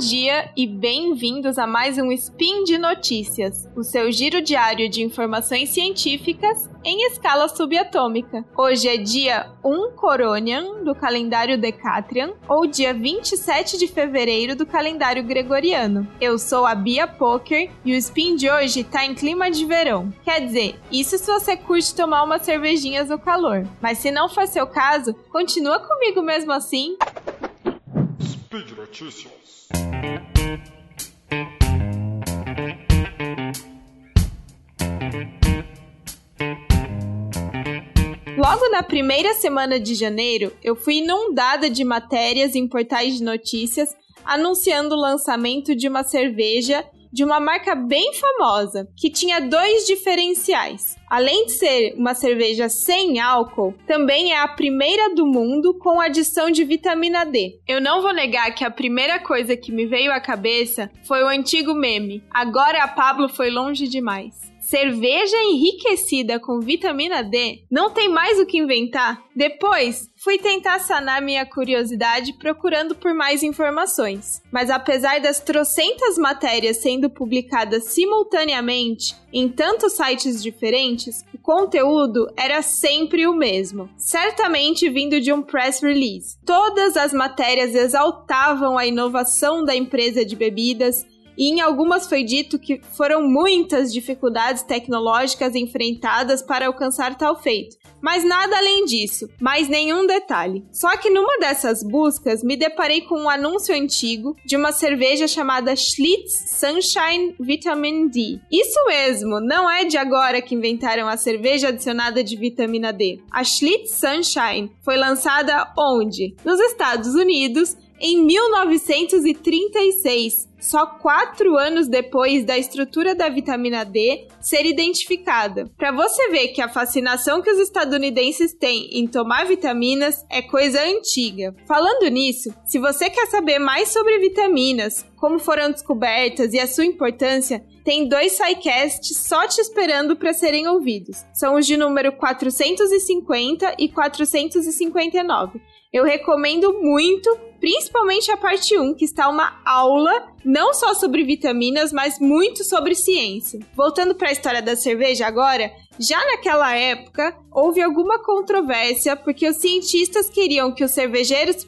dia e bem-vindos a mais um Spin de Notícias, o seu giro diário de informações científicas em escala subatômica. Hoje é dia 1 Coronian do calendário Decatrian ou dia 27 de fevereiro do calendário Gregoriano. Eu sou a Bia Poker e o Spin de hoje tá em clima de verão. Quer dizer, isso se você curte tomar umas cervejinhas no calor. Mas se não for seu caso, continua comigo mesmo assim. Speed Notícias. Logo na primeira semana de janeiro, eu fui inundada de matérias em portais de notícias anunciando o lançamento de uma cerveja de uma marca bem famosa, que tinha dois diferenciais. Além de ser uma cerveja sem álcool, também é a primeira do mundo com adição de vitamina D. Eu não vou negar que a primeira coisa que me veio à cabeça foi o antigo meme: agora a Pablo foi longe demais cerveja enriquecida com vitamina D, não tem mais o que inventar? Depois, fui tentar sanar minha curiosidade procurando por mais informações. Mas apesar das trocentas matérias sendo publicadas simultaneamente em tantos sites diferentes, o conteúdo era sempre o mesmo, certamente vindo de um press release. Todas as matérias exaltavam a inovação da empresa de bebidas e em algumas foi dito que foram muitas dificuldades tecnológicas enfrentadas para alcançar tal feito. Mas nada além disso, mais nenhum detalhe. Só que numa dessas buscas me deparei com um anúncio antigo de uma cerveja chamada Schlitz Sunshine Vitamin D. Isso mesmo, não é de agora que inventaram a cerveja adicionada de vitamina D. A Schlitz Sunshine foi lançada onde? Nos Estados Unidos em 1936, só quatro anos depois da estrutura da vitamina D ser identificada. Para você ver que a fascinação que os estadunidenses têm em tomar vitaminas é coisa antiga. Falando nisso, se você quer saber mais sobre vitaminas, como foram descobertas e a sua importância, tem dois SciCasts só te esperando para serem ouvidos. São os de número 450 e 459. Eu recomendo muito, principalmente a parte 1, que está uma aula não só sobre vitaminas, mas muito sobre ciência. Voltando para a história da cerveja agora, já naquela época houve alguma controvérsia porque os cientistas queriam que os cervejeiros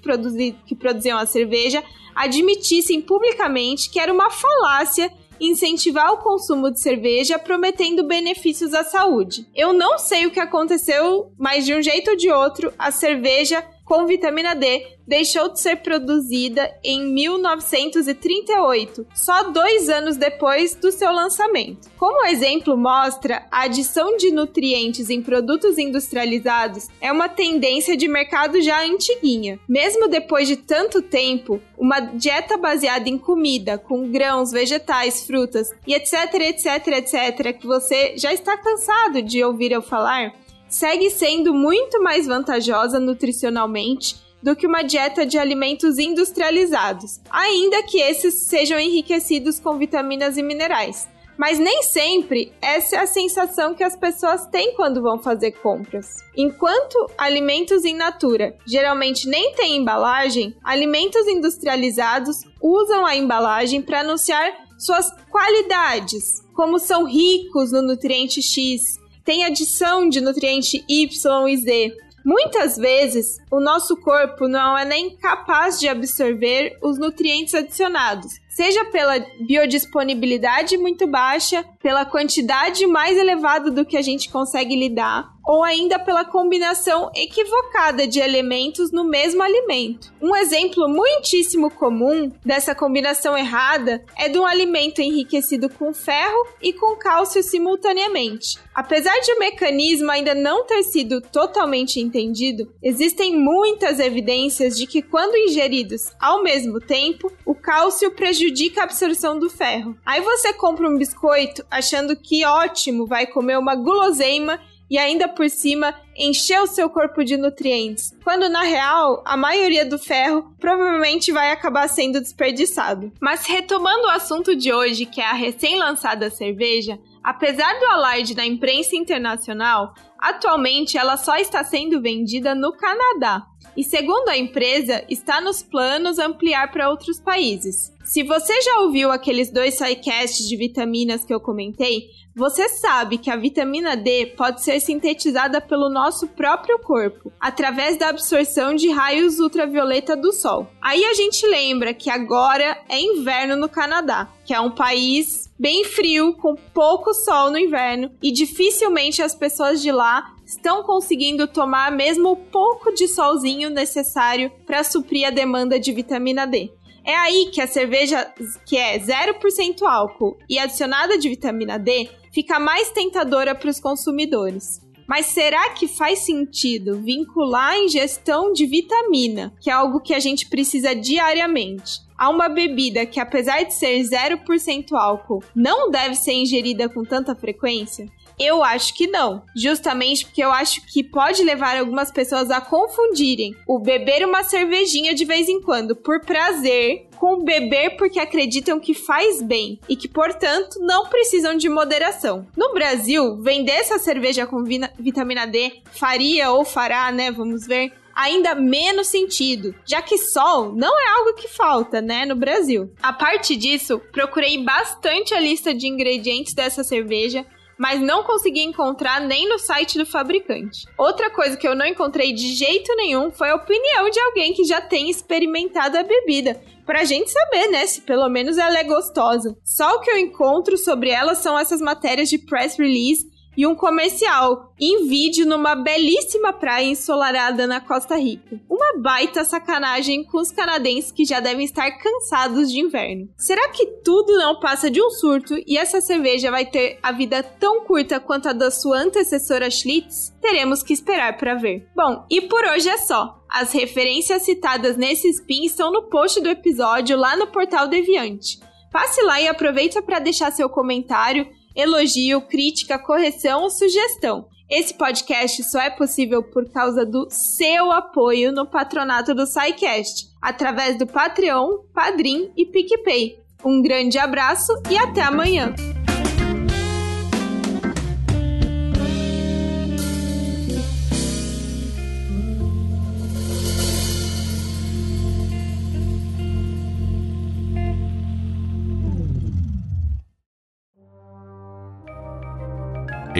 que produziam a cerveja admitissem publicamente que era uma falácia incentivar o consumo de cerveja, prometendo benefícios à saúde. Eu não sei o que aconteceu, mas de um jeito ou de outro, a cerveja com vitamina D deixou de ser produzida em 1938, só dois anos depois do seu lançamento. Como o exemplo mostra, a adição de nutrientes em produtos industrializados é uma tendência de mercado já antiguinha. Mesmo depois de tanto tempo, uma dieta baseada em comida, com grãos, vegetais, frutas e etc, etc, etc, que você já está cansado de ouvir eu falar, segue sendo muito mais vantajosa nutricionalmente do que uma dieta de alimentos industrializados, ainda que esses sejam enriquecidos com vitaminas e minerais. Mas nem sempre essa é a sensação que as pessoas têm quando vão fazer compras. Enquanto alimentos in natura geralmente nem têm embalagem, alimentos industrializados usam a embalagem para anunciar suas qualidades, como são ricos no nutriente X, tem adição de nutriente Y e Z. Muitas vezes, o nosso corpo não é nem capaz de absorver os nutrientes adicionados, seja pela biodisponibilidade muito baixa, pela quantidade mais elevada do que a gente consegue lidar, ou ainda pela combinação equivocada de elementos no mesmo alimento. Um exemplo muitíssimo comum dessa combinação errada é de um alimento enriquecido com ferro e com cálcio simultaneamente. Apesar de o mecanismo ainda não ter sido totalmente entendido, existem muitas evidências de que quando ingeridos ao mesmo tempo, o cálcio prejudica prejudica a absorção do ferro. Aí você compra um biscoito achando que ótimo, vai comer uma guloseima e ainda por cima encher o seu corpo de nutrientes, quando na real a maioria do ferro provavelmente vai acabar sendo desperdiçado. Mas retomando o assunto de hoje, que é a recém-lançada cerveja, apesar do alarde da imprensa internacional, atualmente ela só está sendo vendida no Canadá. E segundo a empresa, está nos planos ampliar para outros países. Se você já ouviu aqueles dois sidecasts de vitaminas que eu comentei, você sabe que a vitamina D pode ser sintetizada pelo nosso próprio corpo, através da absorção de raios ultravioleta do sol. Aí a gente lembra que agora é inverno no Canadá, que é um país bem frio, com pouco sol no inverno, e dificilmente as pessoas de lá estão conseguindo tomar mesmo o pouco de solzinho necessário para suprir a demanda de vitamina D. É aí que a cerveja que é 0% álcool e adicionada de vitamina D fica mais tentadora para os consumidores. Mas será que faz sentido vincular a ingestão de vitamina, que é algo que a gente precisa diariamente, a uma bebida que, apesar de ser 0% álcool, não deve ser ingerida com tanta frequência? Eu acho que não. Justamente porque eu acho que pode levar algumas pessoas a confundirem o beber uma cervejinha de vez em quando por prazer com beber porque acreditam que faz bem e que, portanto, não precisam de moderação. No Brasil, vender essa cerveja com vitamina D faria ou fará, né? Vamos ver ainda menos sentido, já que sol não é algo que falta, né, no Brasil. A parte disso, procurei bastante a lista de ingredientes dessa cerveja mas não consegui encontrar nem no site do fabricante. Outra coisa que eu não encontrei de jeito nenhum foi a opinião de alguém que já tem experimentado a bebida, pra gente saber, né, se pelo menos ela é gostosa. Só o que eu encontro sobre ela são essas matérias de press release e um comercial em vídeo numa belíssima praia ensolarada na Costa Rica. Uma baita sacanagem com os canadenses que já devem estar cansados de inverno. Será que tudo não passa de um surto e essa cerveja vai ter a vida tão curta quanto a da sua antecessora Schlitz? Teremos que esperar para ver. Bom, e por hoje é só. As referências citadas nesse spin estão no post do episódio lá no portal Deviante. Passe lá e aproveita para deixar seu comentário elogio, crítica, correção ou sugestão. Esse podcast só é possível por causa do seu apoio no patronato do SciCast, através do Patreon, Padrim e PicPay. Um grande abraço e até amanhã!